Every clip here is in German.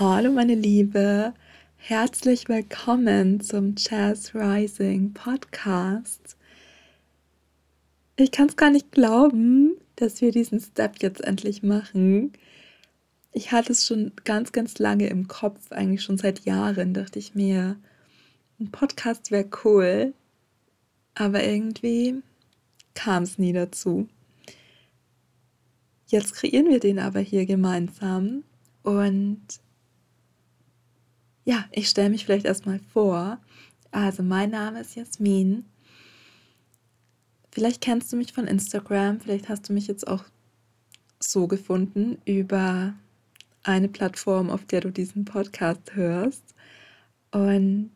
Hallo meine Liebe, herzlich willkommen zum Jazz Rising Podcast. Ich kann es gar nicht glauben, dass wir diesen Step jetzt endlich machen. Ich hatte es schon ganz, ganz lange im Kopf, eigentlich schon seit Jahren, dachte ich mir, ein Podcast wäre cool, aber irgendwie kam es nie dazu. Jetzt kreieren wir den aber hier gemeinsam und ja, ich stelle mich vielleicht erstmal vor. Also mein Name ist Jasmin. Vielleicht kennst du mich von Instagram, vielleicht hast du mich jetzt auch so gefunden über eine Plattform, auf der du diesen Podcast hörst. Und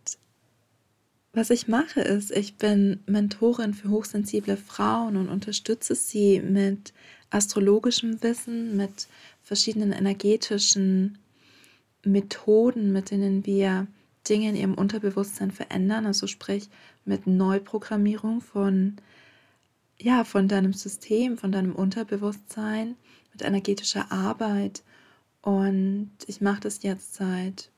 was ich mache ist, ich bin Mentorin für hochsensible Frauen und unterstütze sie mit astrologischem Wissen, mit verschiedenen energetischen Methoden, mit denen wir Dinge in ihrem Unterbewusstsein verändern, also sprich mit Neuprogrammierung von ja, von deinem System, von deinem Unterbewusstsein, mit energetischer Arbeit. Und ich mache das jetzt seit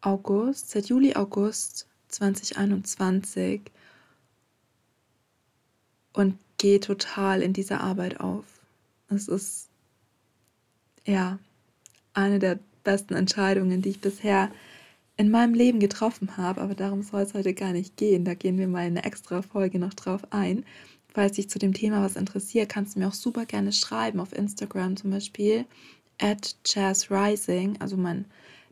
August, seit Juli, August 2021 und gehe total in dieser Arbeit auf. Es ist ja eine der besten Entscheidungen, die ich bisher in meinem Leben getroffen habe, aber darum soll es heute gar nicht gehen. Da gehen wir mal in eine extra Folge noch drauf ein. Falls dich zu dem Thema was interessiert, kannst du mir auch super gerne schreiben auf Instagram zum Beispiel at jazzrising, also mein,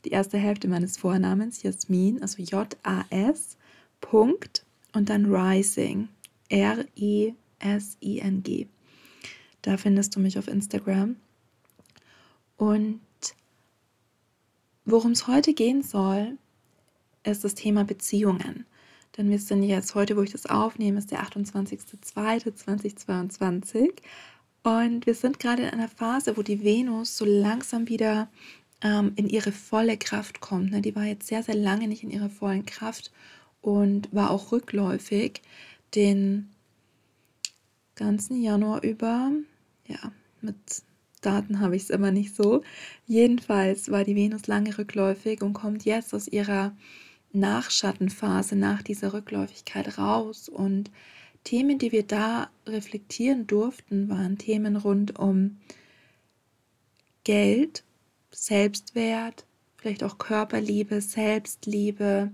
die erste Hälfte meines Vornamens, Jasmin, also J-A-S, Punkt und dann Rising, R-I-S-I-N-G. Da findest du mich auf Instagram. Und Worum es heute gehen soll, ist das Thema Beziehungen. Denn wir sind jetzt heute, wo ich das aufnehme, ist der 28.02.2022. Und wir sind gerade in einer Phase, wo die Venus so langsam wieder ähm, in ihre volle Kraft kommt. Ne? Die war jetzt sehr, sehr lange nicht in ihrer vollen Kraft und war auch rückläufig den ganzen Januar über, ja, mit Daten habe ich es immer nicht so. Jedenfalls war die Venus lange rückläufig und kommt jetzt aus ihrer Nachschattenphase nach dieser Rückläufigkeit raus. Und Themen, die wir da reflektieren durften, waren Themen rund um Geld, Selbstwert, vielleicht auch Körperliebe, Selbstliebe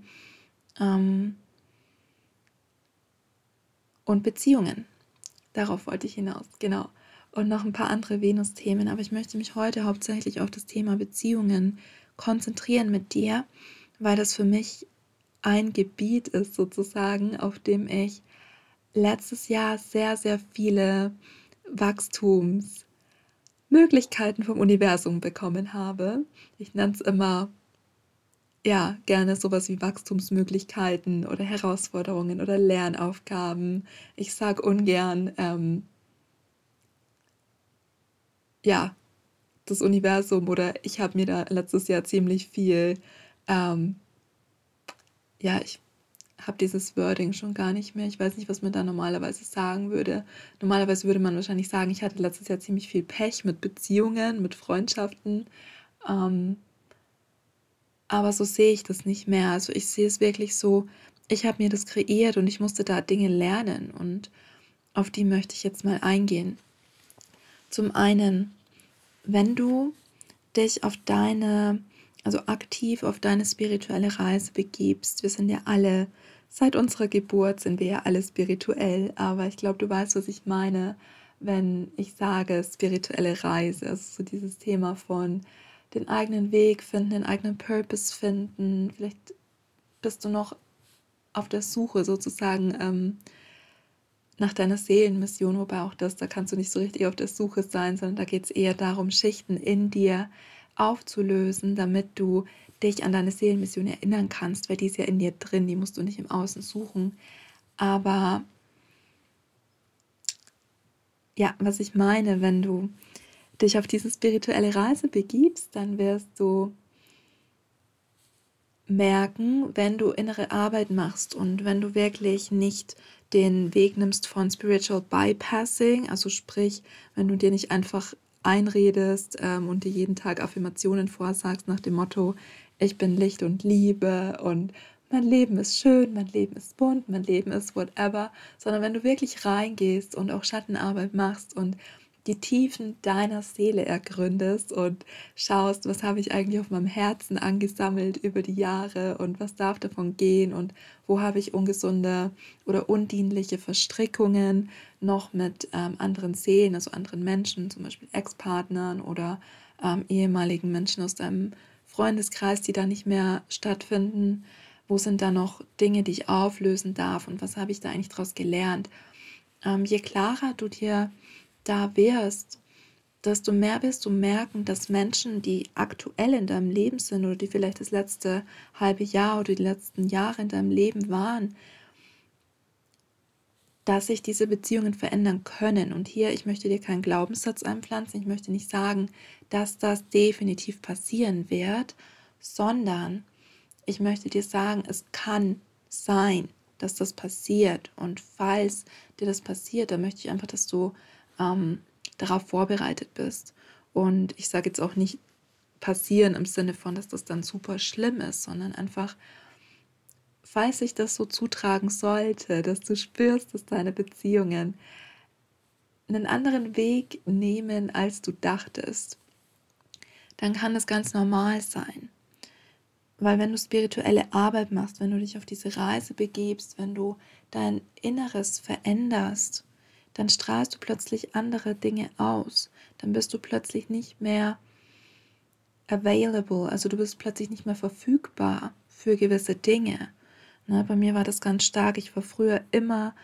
ähm, und Beziehungen. Darauf wollte ich hinaus, genau und noch ein paar andere Venus-Themen. Aber ich möchte mich heute hauptsächlich auf das Thema Beziehungen konzentrieren mit dir, weil das für mich ein Gebiet ist sozusagen, auf dem ich letztes Jahr sehr, sehr viele Wachstumsmöglichkeiten vom Universum bekommen habe. Ich nenne es immer ja, gerne sowas wie Wachstumsmöglichkeiten oder Herausforderungen oder Lernaufgaben. Ich sage ungern ähm, ja, das Universum oder ich habe mir da letztes Jahr ziemlich viel, ähm, ja, ich habe dieses Wording schon gar nicht mehr. Ich weiß nicht, was man da normalerweise sagen würde. Normalerweise würde man wahrscheinlich sagen, ich hatte letztes Jahr ziemlich viel Pech mit Beziehungen, mit Freundschaften. Ähm, aber so sehe ich das nicht mehr. Also ich sehe es wirklich so, ich habe mir das kreiert und ich musste da Dinge lernen und auf die möchte ich jetzt mal eingehen. Zum einen, wenn du dich auf deine, also aktiv auf deine spirituelle Reise begibst, wir sind ja alle, seit unserer Geburt sind wir ja alle spirituell, aber ich glaube, du weißt, was ich meine, wenn ich sage spirituelle Reise, also so dieses Thema von den eigenen Weg finden, den eigenen Purpose finden, vielleicht bist du noch auf der Suche sozusagen ähm, nach deiner Seelenmission, wobei auch das, da kannst du nicht so richtig auf der Suche sein, sondern da geht es eher darum, Schichten in dir aufzulösen, damit du dich an deine Seelenmission erinnern kannst, weil die ist ja in dir drin, die musst du nicht im Außen suchen. Aber ja, was ich meine, wenn du dich auf diese spirituelle Reise begibst, dann wirst du merken, wenn du innere Arbeit machst und wenn du wirklich nicht den Weg nimmst von Spiritual Bypassing, also sprich, wenn du dir nicht einfach einredest ähm, und dir jeden Tag Affirmationen vorsagst nach dem Motto, ich bin Licht und Liebe und mein Leben ist schön, mein Leben ist bunt, mein Leben ist whatever, sondern wenn du wirklich reingehst und auch Schattenarbeit machst und die Tiefen deiner Seele ergründest und schaust, was habe ich eigentlich auf meinem Herzen angesammelt über die Jahre und was darf davon gehen und wo habe ich ungesunde oder undienliche Verstrickungen noch mit ähm, anderen Seelen, also anderen Menschen, zum Beispiel Ex-Partnern oder ähm, ehemaligen Menschen aus deinem Freundeskreis, die da nicht mehr stattfinden. Wo sind da noch Dinge, die ich auflösen darf und was habe ich da eigentlich daraus gelernt? Ähm, je klarer du dir da wärst, desto mehr wirst du merken, dass Menschen, die aktuell in deinem Leben sind oder die vielleicht das letzte halbe Jahr oder die letzten Jahre in deinem Leben waren, dass sich diese Beziehungen verändern können. Und hier, ich möchte dir keinen Glaubenssatz einpflanzen, ich möchte nicht sagen, dass das definitiv passieren wird, sondern ich möchte dir sagen, es kann sein, dass das passiert. Und falls dir das passiert, dann möchte ich einfach, dass du ähm, darauf vorbereitet bist. Und ich sage jetzt auch nicht passieren im Sinne von, dass das dann super schlimm ist, sondern einfach, falls sich das so zutragen sollte, dass du spürst, dass deine Beziehungen einen anderen Weg nehmen, als du dachtest, dann kann das ganz normal sein. Weil wenn du spirituelle Arbeit machst, wenn du dich auf diese Reise begebst, wenn du dein Inneres veränderst, dann strahlst du plötzlich andere Dinge aus. Dann bist du plötzlich nicht mehr available, also du bist plötzlich nicht mehr verfügbar für gewisse Dinge. Ne, bei mir war das ganz stark. Ich war früher immer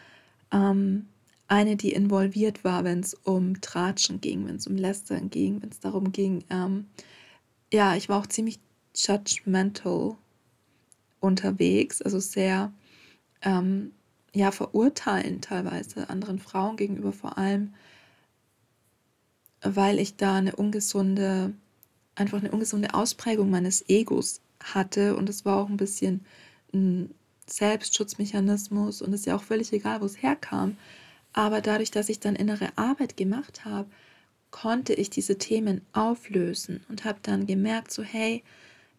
ähm, eine, die involviert war, wenn es um Tratschen ging, wenn es um Lästern ging, wenn es darum ging. Ähm, ja, ich war auch ziemlich judgmental unterwegs, also sehr ähm, ja, verurteilen teilweise anderen Frauen gegenüber vor allem, weil ich da eine ungesunde, einfach eine ungesunde Ausprägung meines Egos hatte und es war auch ein bisschen ein Selbstschutzmechanismus und es ist ja auch völlig egal, wo es herkam. Aber dadurch, dass ich dann innere Arbeit gemacht habe, konnte ich diese Themen auflösen und habe dann gemerkt, so hey,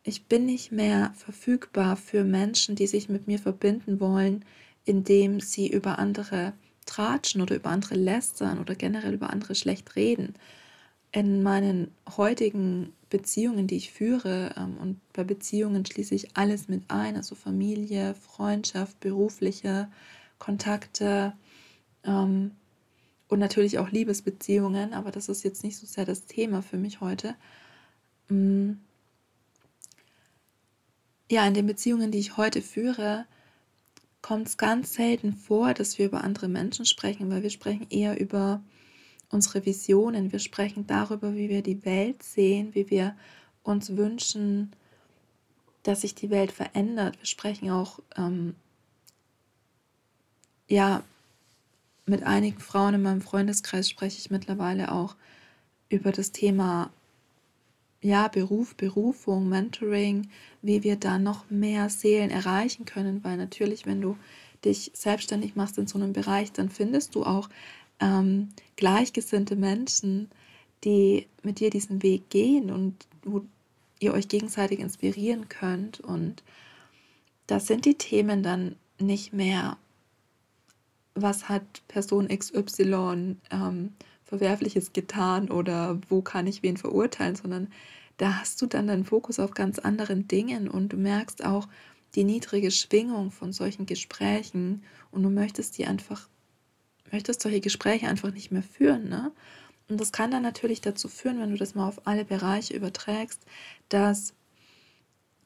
ich bin nicht mehr verfügbar für Menschen, die sich mit mir verbinden wollen, indem sie über andere tratschen oder über andere lästern oder generell über andere schlecht reden. In meinen heutigen Beziehungen, die ich führe, ähm, und bei Beziehungen schließe ich alles mit ein, also Familie, Freundschaft, berufliche Kontakte ähm, und natürlich auch Liebesbeziehungen, aber das ist jetzt nicht so sehr das Thema für mich heute. Mm. Ja, in den Beziehungen, die ich heute führe, kommt es ganz selten vor, dass wir über andere Menschen sprechen, weil wir sprechen eher über unsere Visionen. Wir sprechen darüber, wie wir die Welt sehen, wie wir uns wünschen, dass sich die Welt verändert. Wir sprechen auch, ähm, ja, mit einigen Frauen in meinem Freundeskreis spreche ich mittlerweile auch über das Thema ja, Beruf, Berufung, Mentoring, wie wir da noch mehr Seelen erreichen können, weil natürlich, wenn du dich selbstständig machst in so einem Bereich, dann findest du auch ähm, gleichgesinnte Menschen, die mit dir diesen Weg gehen und wo ihr euch gegenseitig inspirieren könnt. Und das sind die Themen dann nicht mehr, was hat Person XY ähm, Verwerfliches getan oder wo kann ich wen verurteilen, sondern da hast du dann deinen Fokus auf ganz anderen Dingen und du merkst auch die niedrige Schwingung von solchen Gesprächen und du möchtest die einfach, möchtest solche Gespräche einfach nicht mehr führen. Ne? Und das kann dann natürlich dazu führen, wenn du das mal auf alle Bereiche überträgst, dass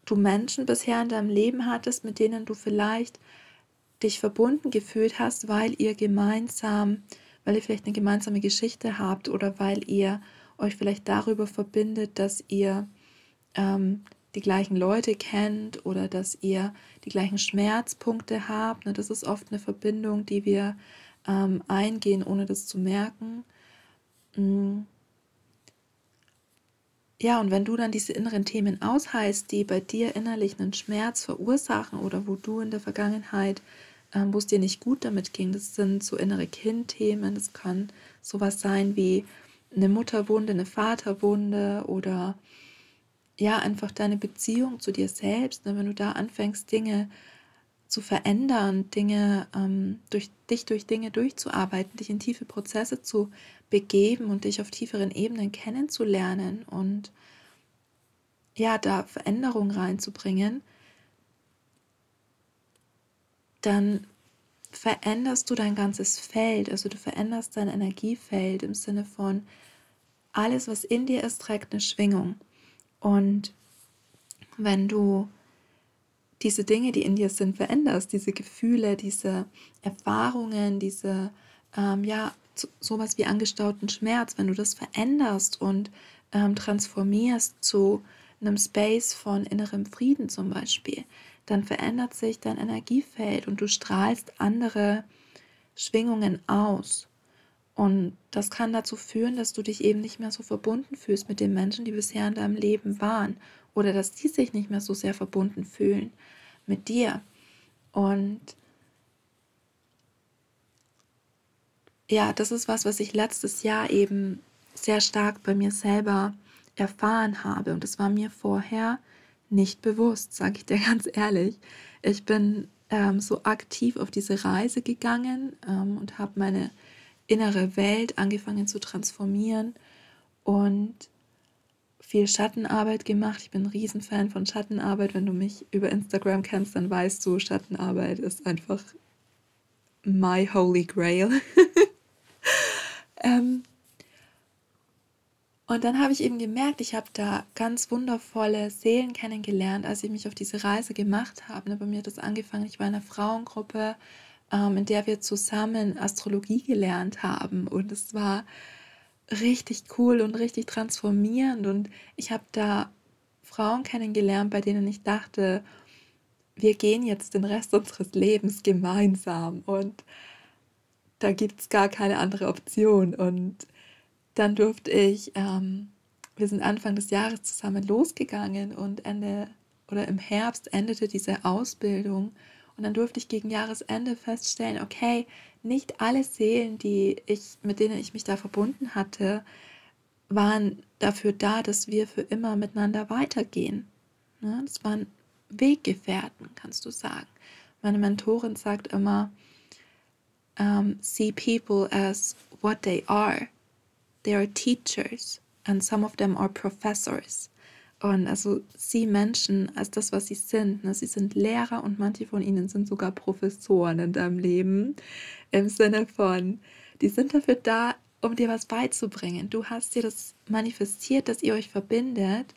du Menschen bisher in deinem Leben hattest, mit denen du vielleicht dich verbunden gefühlt hast, weil ihr gemeinsam weil ihr vielleicht eine gemeinsame Geschichte habt oder weil ihr euch vielleicht darüber verbindet, dass ihr ähm, die gleichen Leute kennt oder dass ihr die gleichen Schmerzpunkte habt. Ne, das ist oft eine Verbindung, die wir ähm, eingehen, ohne das zu merken. Mm. Ja, und wenn du dann diese inneren Themen ausheilst, die bei dir innerlich einen Schmerz verursachen oder wo du in der Vergangenheit wo es dir nicht gut damit ging. Das sind so innere Kindthemen. Das kann sowas sein wie, eine Mutterwunde, eine Vaterwunde oder ja, einfach deine Beziehung zu dir selbst, ne, wenn du da anfängst, Dinge zu verändern, Dinge ähm, durch dich durch Dinge durchzuarbeiten, dich in tiefe Prozesse zu begeben und dich auf tieferen Ebenen kennenzulernen und ja, da Veränderung reinzubringen, dann veränderst du dein ganzes Feld, also du veränderst dein Energiefeld im Sinne von alles, was in dir ist, trägt eine Schwingung. Und wenn du diese Dinge, die in dir sind, veränderst, diese Gefühle, diese Erfahrungen, diese, ähm, ja, sowas wie angestauten Schmerz, wenn du das veränderst und ähm, transformierst zu einem Space von innerem Frieden zum Beispiel, dann verändert sich dein Energiefeld und du strahlst andere Schwingungen aus. Und das kann dazu führen, dass du dich eben nicht mehr so verbunden fühlst mit den Menschen, die bisher in deinem Leben waren. Oder dass die sich nicht mehr so sehr verbunden fühlen mit dir. Und ja, das ist was, was ich letztes Jahr eben sehr stark bei mir selber erfahren habe. Und es war mir vorher nicht bewusst, sage ich dir ganz ehrlich. Ich bin ähm, so aktiv auf diese Reise gegangen ähm, und habe meine innere Welt angefangen zu transformieren und viel Schattenarbeit gemacht. Ich bin ein Riesenfan von Schattenarbeit. Wenn du mich über Instagram kennst, dann weißt du, Schattenarbeit ist einfach my holy grail. ähm, und dann habe ich eben gemerkt, ich habe da ganz wundervolle Seelen kennengelernt, als ich mich auf diese Reise gemacht habe. Ne, bei mir hat das angefangen, ich war in einer Frauengruppe, ähm, in der wir zusammen Astrologie gelernt haben. Und es war richtig cool und richtig transformierend. Und ich habe da Frauen kennengelernt, bei denen ich dachte, wir gehen jetzt den Rest unseres Lebens gemeinsam. Und da gibt es gar keine andere Option. Und dann durfte ich, ähm, wir sind Anfang des Jahres zusammen losgegangen und Ende oder im Herbst endete diese Ausbildung. Und dann durfte ich gegen Jahresende feststellen, okay, nicht alle Seelen, die ich, mit denen ich mich da verbunden hatte, waren dafür da, dass wir für immer miteinander weitergehen. Ne? Das waren Weggefährten, kannst du sagen. Meine Mentorin sagt immer, um, ähm, see people as what they are they are teachers and some of them are professors. Und also sie Menschen als das, was sie sind. Ne? Sie sind Lehrer und manche von ihnen sind sogar Professoren in deinem Leben. Im Sinne von, die sind dafür da, um dir was beizubringen. Du hast dir das manifestiert, dass ihr euch verbindet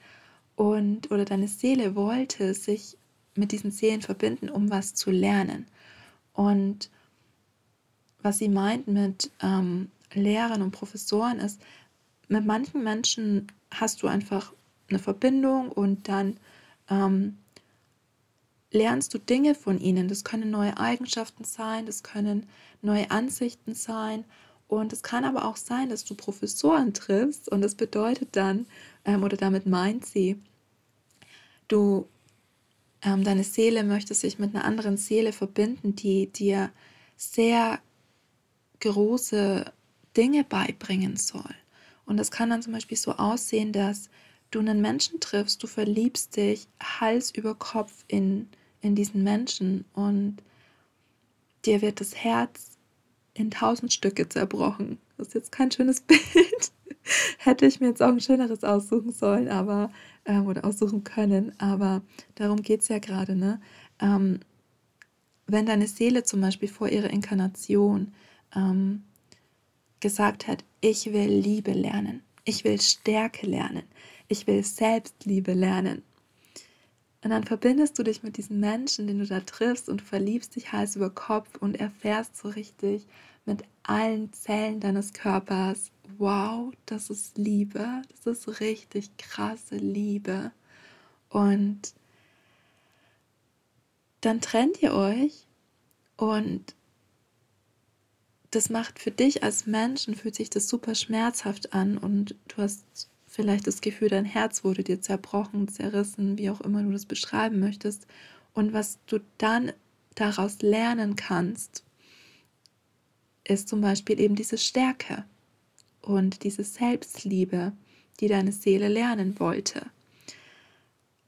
und oder deine Seele wollte sich mit diesen Seelen verbinden, um was zu lernen. Und was sie meint mit ähm, Lehrern und Professoren ist, mit manchen Menschen hast du einfach eine Verbindung und dann ähm, lernst du Dinge von ihnen. Das können neue Eigenschaften sein, das können neue Ansichten sein. Und es kann aber auch sein, dass du Professoren triffst und das bedeutet dann, ähm, oder damit meint sie, du, ähm, deine Seele möchte sich mit einer anderen Seele verbinden, die dir sehr große Dinge beibringen soll. Und das kann dann zum Beispiel so aussehen, dass du einen Menschen triffst, du verliebst dich Hals über Kopf in, in diesen Menschen und dir wird das Herz in tausend Stücke zerbrochen. Das ist jetzt kein schönes Bild. Hätte ich mir jetzt auch ein schöneres aussuchen sollen, aber ähm, oder aussuchen können, aber darum geht es ja gerade, ne? Ähm, wenn deine Seele zum Beispiel vor ihrer Inkarnation ähm, gesagt hat, ich will Liebe lernen, ich will Stärke lernen, ich will Selbstliebe lernen. Und dann verbindest du dich mit diesen Menschen, den du da triffst und verliebst dich Hals über Kopf und erfährst so richtig mit allen Zellen deines Körpers, wow, das ist Liebe, das ist richtig krasse Liebe. Und dann trennt ihr euch und das macht für dich als Menschen, fühlt sich das super schmerzhaft an und du hast vielleicht das Gefühl, dein Herz wurde dir zerbrochen, zerrissen, wie auch immer du das beschreiben möchtest. Und was du dann daraus lernen kannst, ist zum Beispiel eben diese Stärke. und diese Selbstliebe, die deine Seele lernen wollte.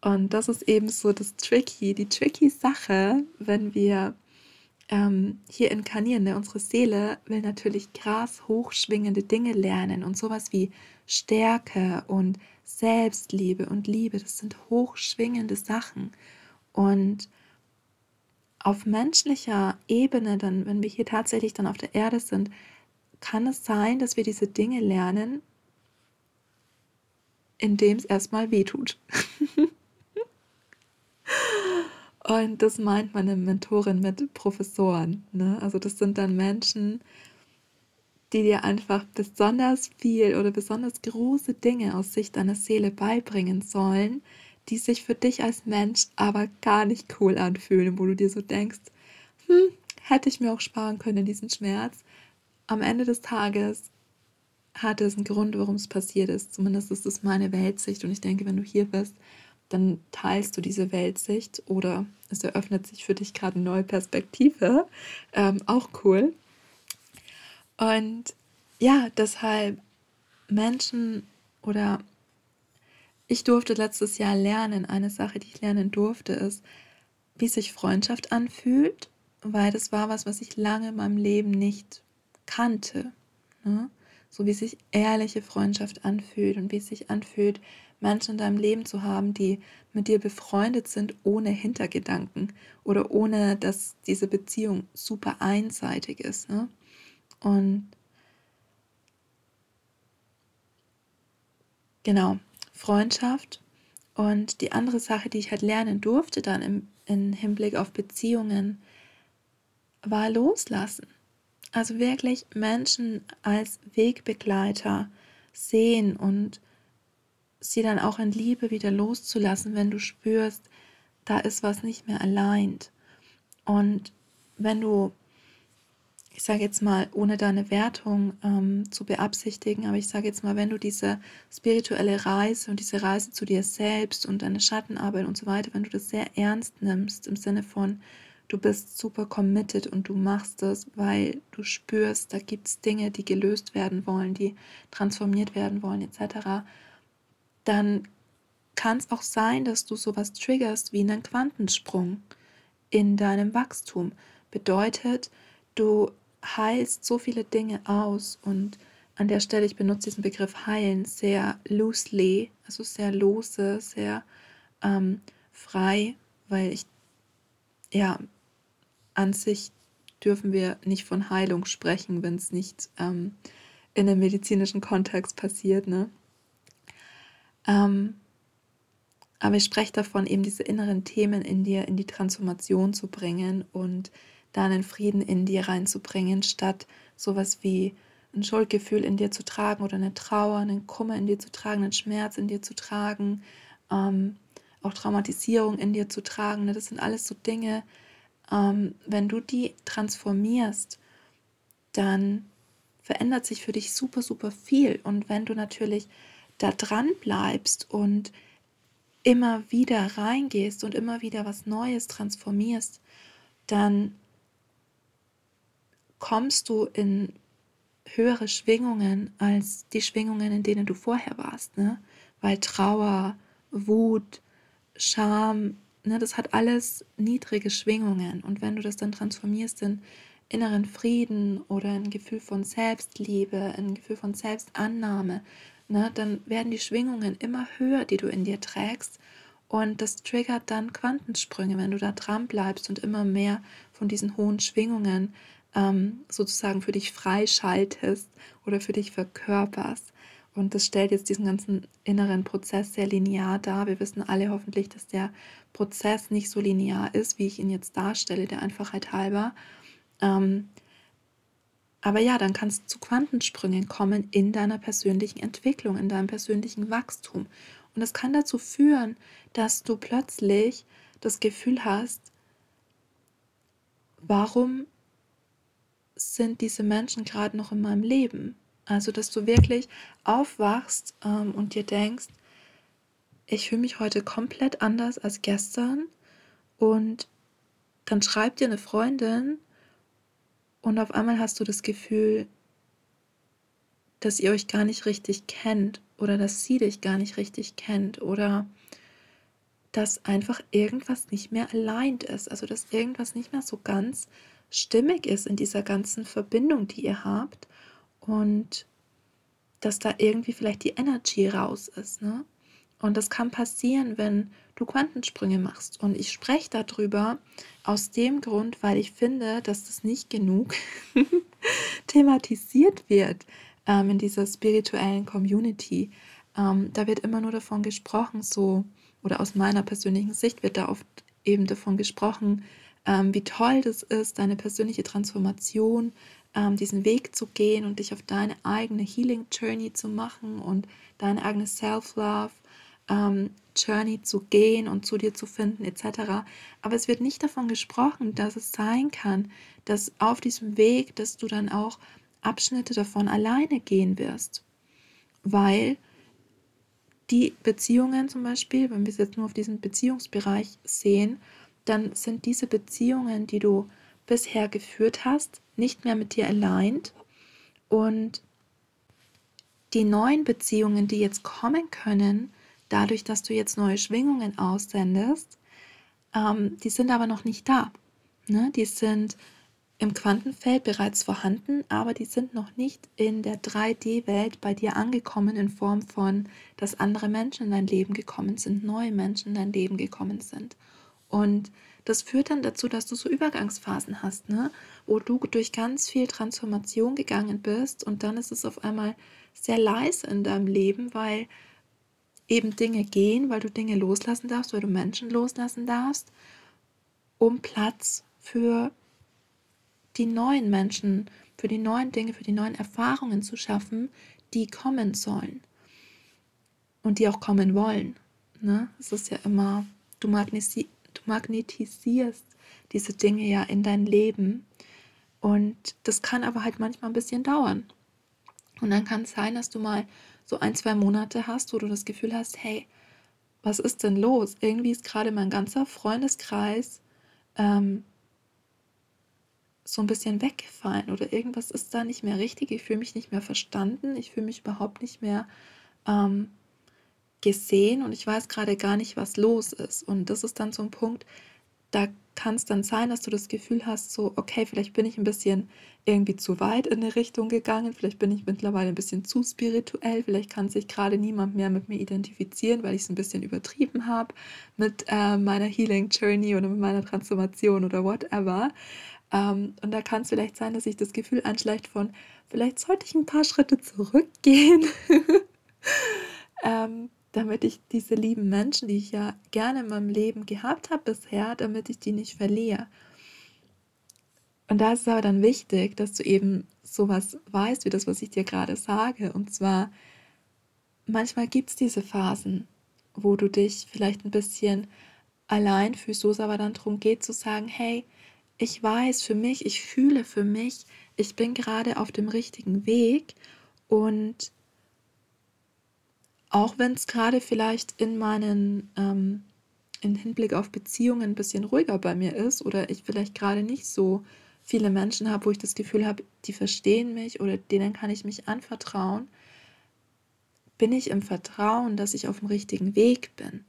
Und das ist eben so das Tricky, die tricky Sache, wenn wir ähm, hier inkarnieren. Ne? Unsere Seele will natürlich krass hochschwingende Dinge lernen und sowas wie Stärke und Selbstliebe und Liebe, das sind hochschwingende Sachen. Und auf menschlicher Ebene, dann, wenn wir hier tatsächlich dann auf der Erde sind, kann es sein, dass wir diese Dinge lernen, indem es erstmal wehtut. Und das meint meine Mentorin mit Professoren. Ne? Also das sind dann Menschen, die dir einfach besonders viel oder besonders große Dinge aus Sicht deiner Seele beibringen sollen, die sich für dich als Mensch aber gar nicht cool anfühlen, wo du dir so denkst, hm, hätte ich mir auch sparen können, diesen Schmerz. Am Ende des Tages hatte es einen Grund, warum es passiert ist. Zumindest ist es meine Weltsicht und ich denke, wenn du hier bist, dann teilst du diese Weltsicht oder es eröffnet sich für dich gerade eine neue Perspektive. Ähm, auch cool. Und ja, deshalb Menschen oder ich durfte letztes Jahr lernen, eine Sache, die ich lernen durfte, ist, wie sich Freundschaft anfühlt, weil das war was, was ich lange in meinem Leben nicht kannte. Ne? So wie sich ehrliche Freundschaft anfühlt und wie es sich anfühlt, Menschen in deinem Leben zu haben, die mit dir befreundet sind ohne Hintergedanken oder ohne, dass diese Beziehung super einseitig ist. Ne? Und genau, Freundschaft. Und die andere Sache, die ich halt lernen durfte dann im, im Hinblick auf Beziehungen, war loslassen. Also wirklich Menschen als Wegbegleiter sehen und sie dann auch in Liebe wieder loszulassen, wenn du spürst, da ist was nicht mehr allein. Und wenn du, ich sage jetzt mal, ohne deine Wertung ähm, zu beabsichtigen, aber ich sage jetzt mal, wenn du diese spirituelle Reise und diese Reise zu dir selbst und deine Schattenarbeit und so weiter, wenn du das sehr ernst nimmst, im Sinne von, du bist super committed und du machst das, weil du spürst, da gibt es Dinge, die gelöst werden wollen, die transformiert werden wollen, etc., dann kann es auch sein, dass du sowas triggerst wie einen Quantensprung in deinem Wachstum. Bedeutet, du heilst so viele Dinge aus und an der Stelle, ich benutze diesen Begriff heilen sehr loosely, also sehr lose, sehr ähm, frei, weil ich, ja, an sich dürfen wir nicht von Heilung sprechen, wenn es nicht ähm, in einem medizinischen Kontext passiert, ne? Ähm, aber ich spreche davon, eben diese inneren Themen in dir in die Transformation zu bringen und da einen Frieden in dir reinzubringen, statt sowas wie ein Schuldgefühl in dir zu tragen oder eine Trauer, einen Kummer in dir zu tragen, einen Schmerz in dir zu tragen, ähm, auch Traumatisierung in dir zu tragen. Ne? Das sind alles so Dinge, ähm, wenn du die transformierst, dann verändert sich für dich super, super viel. Und wenn du natürlich da dran bleibst und immer wieder reingehst und immer wieder was Neues transformierst, dann kommst du in höhere Schwingungen als die Schwingungen, in denen du vorher warst. Ne? Weil Trauer, Wut, Scham, ne, das hat alles niedrige Schwingungen. Und wenn du das dann transformierst in inneren Frieden oder ein Gefühl von Selbstliebe, ein Gefühl von Selbstannahme, ne, dann werden die Schwingungen immer höher, die du in dir trägst. Und das triggert dann Quantensprünge, wenn du da dran bleibst und immer mehr von diesen hohen Schwingungen ähm, sozusagen für dich freischaltest oder für dich verkörperst. Und das stellt jetzt diesen ganzen inneren Prozess sehr linear dar. Wir wissen alle hoffentlich, dass der Prozess nicht so linear ist, wie ich ihn jetzt darstelle, der Einfachheit halber. Ähm, aber ja, dann kann es zu Quantensprüngen kommen in deiner persönlichen Entwicklung, in deinem persönlichen Wachstum. Und das kann dazu führen, dass du plötzlich das Gefühl hast, warum sind diese Menschen gerade noch in meinem Leben? Also, dass du wirklich aufwachst ähm, und dir denkst, ich fühle mich heute komplett anders als gestern. Und dann schreibt dir eine Freundin und auf einmal hast du das Gefühl, dass ihr euch gar nicht richtig kennt oder dass sie dich gar nicht richtig kennt oder dass einfach irgendwas nicht mehr allein ist, also dass irgendwas nicht mehr so ganz stimmig ist in dieser ganzen Verbindung, die ihr habt und dass da irgendwie vielleicht die Energy raus ist. Ne? Und das kann passieren, wenn du Quantensprünge machst. Und ich spreche darüber aus dem Grund, weil ich finde, dass das nicht genug thematisiert wird ähm, in dieser spirituellen Community. Ähm, da wird immer nur davon gesprochen, so, oder aus meiner persönlichen Sicht wird da oft eben davon gesprochen, ähm, wie toll das ist, deine persönliche Transformation, ähm, diesen Weg zu gehen und dich auf deine eigene Healing Journey zu machen und deine eigene Self-Love ähm, Journey zu gehen und zu dir zu finden etc. Aber es wird nicht davon gesprochen, dass es sein kann, dass auf diesem Weg, dass du dann auch Abschnitte davon alleine gehen wirst. Weil die Beziehungen zum Beispiel, wenn wir es jetzt nur auf diesen Beziehungsbereich sehen, dann sind diese Beziehungen, die du bisher geführt hast, nicht mehr mit dir allein. Und die neuen Beziehungen, die jetzt kommen können, dadurch, dass du jetzt neue Schwingungen aussendest, ähm, die sind aber noch nicht da. Ne? Die sind im Quantenfeld bereits vorhanden, aber die sind noch nicht in der 3D-Welt bei dir angekommen in Form von, dass andere Menschen in dein Leben gekommen sind, neue Menschen in dein Leben gekommen sind. Und das führt dann dazu, dass du so Übergangsphasen hast, ne? wo du durch ganz viel Transformation gegangen bist und dann ist es auf einmal sehr leise in deinem Leben, weil eben Dinge gehen, weil du Dinge loslassen darfst, weil du Menschen loslassen darfst, um Platz für die neuen Menschen, für die neuen Dinge, für die neuen Erfahrungen zu schaffen, die kommen sollen und die auch kommen wollen. Ne? Es ist ja immer, du, magnesi du magnetisierst diese Dinge ja in dein Leben und das kann aber halt manchmal ein bisschen dauern. Und dann kann es sein, dass du mal so ein, zwei Monate hast, wo du das Gefühl hast, hey, was ist denn los? Irgendwie ist gerade mein ganzer Freundeskreis ähm, so ein bisschen weggefallen oder irgendwas ist da nicht mehr richtig. Ich fühle mich nicht mehr verstanden. Ich fühle mich überhaupt nicht mehr ähm, gesehen und ich weiß gerade gar nicht, was los ist. Und das ist dann so ein Punkt, da kann es dann sein, dass du das Gefühl hast, so, okay, vielleicht bin ich ein bisschen irgendwie zu weit in eine Richtung gegangen, vielleicht bin ich mittlerweile ein bisschen zu spirituell, vielleicht kann sich gerade niemand mehr mit mir identifizieren, weil ich es ein bisschen übertrieben habe mit äh, meiner Healing Journey oder mit meiner Transformation oder whatever. Ähm, und da kann es vielleicht sein, dass sich das Gefühl anschleicht von, vielleicht sollte ich ein paar Schritte zurückgehen. ähm, damit ich diese lieben Menschen, die ich ja gerne in meinem Leben gehabt habe bisher, damit ich die nicht verliere. Und da ist es aber dann wichtig, dass du eben sowas weißt, wie das, was ich dir gerade sage. Und zwar, manchmal gibt es diese Phasen, wo du dich vielleicht ein bisschen allein fühlst, wo es aber dann darum geht zu sagen, hey, ich weiß für mich, ich fühle für mich, ich bin gerade auf dem richtigen Weg und auch wenn es gerade vielleicht in meinen, ähm, im Hinblick auf Beziehungen ein bisschen ruhiger bei mir ist oder ich vielleicht gerade nicht so viele Menschen habe, wo ich das Gefühl habe, die verstehen mich oder denen kann ich mich anvertrauen, bin ich im Vertrauen, dass ich auf dem richtigen Weg bin.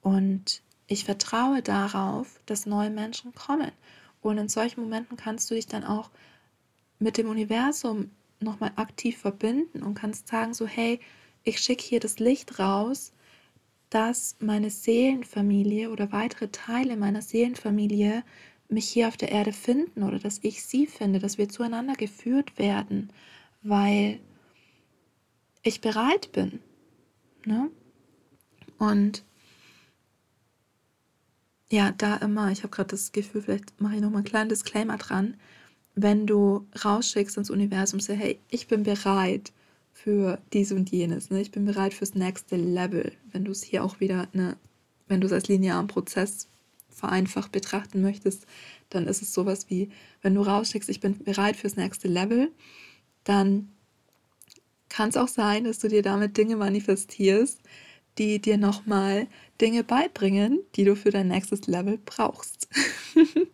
Und ich vertraue darauf, dass neue Menschen kommen. Und in solchen Momenten kannst du dich dann auch mit dem Universum nochmal aktiv verbinden und kannst sagen so, hey, ich schicke hier das Licht raus, dass meine Seelenfamilie oder weitere Teile meiner Seelenfamilie mich hier auf der Erde finden oder dass ich sie finde, dass wir zueinander geführt werden, weil ich bereit bin. Ne? Und ja, da immer, ich habe gerade das Gefühl, vielleicht mache ich noch mal einen kleinen Disclaimer dran, wenn du rausschickst ins Universum, sag, hey, ich bin bereit, für dies und jenes. Ne? Ich bin bereit fürs nächste Level. Wenn du es hier auch wieder, ne, wenn du es als linearen Prozess vereinfacht betrachten möchtest, dann ist es sowas wie, wenn du rausschickst, ich bin bereit fürs nächste Level, dann kann es auch sein, dass du dir damit Dinge manifestierst, die dir nochmal Dinge beibringen, die du für dein nächstes Level brauchst.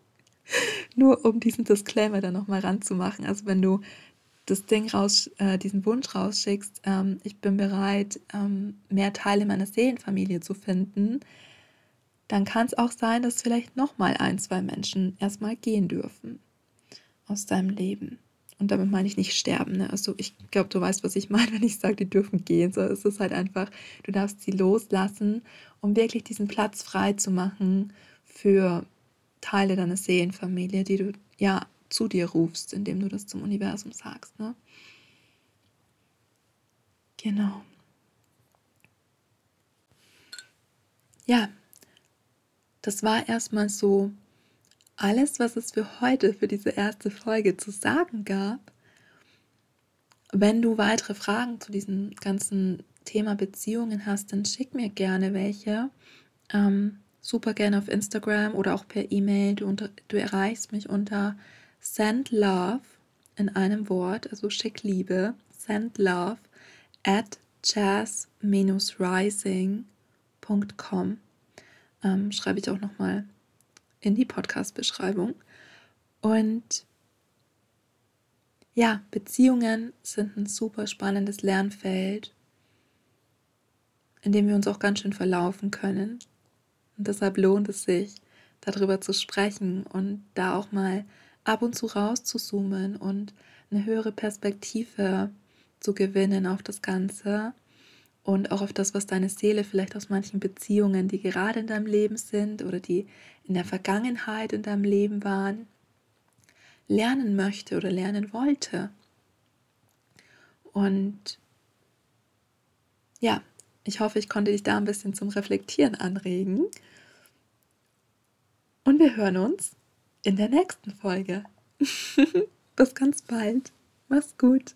Nur um diesen Disclaimer dann nochmal ranzumachen. Also wenn du das Ding raus, äh, diesen Wunsch rausschickst, ähm, ich bin bereit, ähm, mehr Teile meiner Seelenfamilie zu finden, dann kann es auch sein, dass vielleicht nochmal ein, zwei Menschen erstmal gehen dürfen aus deinem Leben. Und damit meine ich nicht sterben. Ne? Also ich glaube, du weißt, was ich meine, wenn ich sage, die dürfen gehen. So, es ist halt einfach, du darfst sie loslassen, um wirklich diesen Platz frei zu machen für Teile deiner Seelenfamilie, die du ja zu dir rufst, indem du das zum Universum sagst. Ne? Genau. Ja, das war erstmal so alles, was es für heute, für diese erste Folge zu sagen gab. Wenn du weitere Fragen zu diesem ganzen Thema Beziehungen hast, dann schick mir gerne welche. Ähm, super gerne auf Instagram oder auch per E-Mail. Du, du erreichst mich unter send love in einem Wort, also schick Liebe, send love at jazz-rising.com. Ähm, schreibe ich auch nochmal in die Podcast-Beschreibung. Und ja, Beziehungen sind ein super spannendes Lernfeld, in dem wir uns auch ganz schön verlaufen können. Und deshalb lohnt es sich, darüber zu sprechen und da auch mal ab und zu rauszuzoomen und eine höhere Perspektive zu gewinnen auf das Ganze und auch auf das, was deine Seele vielleicht aus manchen Beziehungen, die gerade in deinem Leben sind oder die in der Vergangenheit in deinem Leben waren, lernen möchte oder lernen wollte. Und ja, ich hoffe, ich konnte dich da ein bisschen zum Reflektieren anregen. Und wir hören uns in der nächsten Folge. Bis ganz bald. Mach's gut.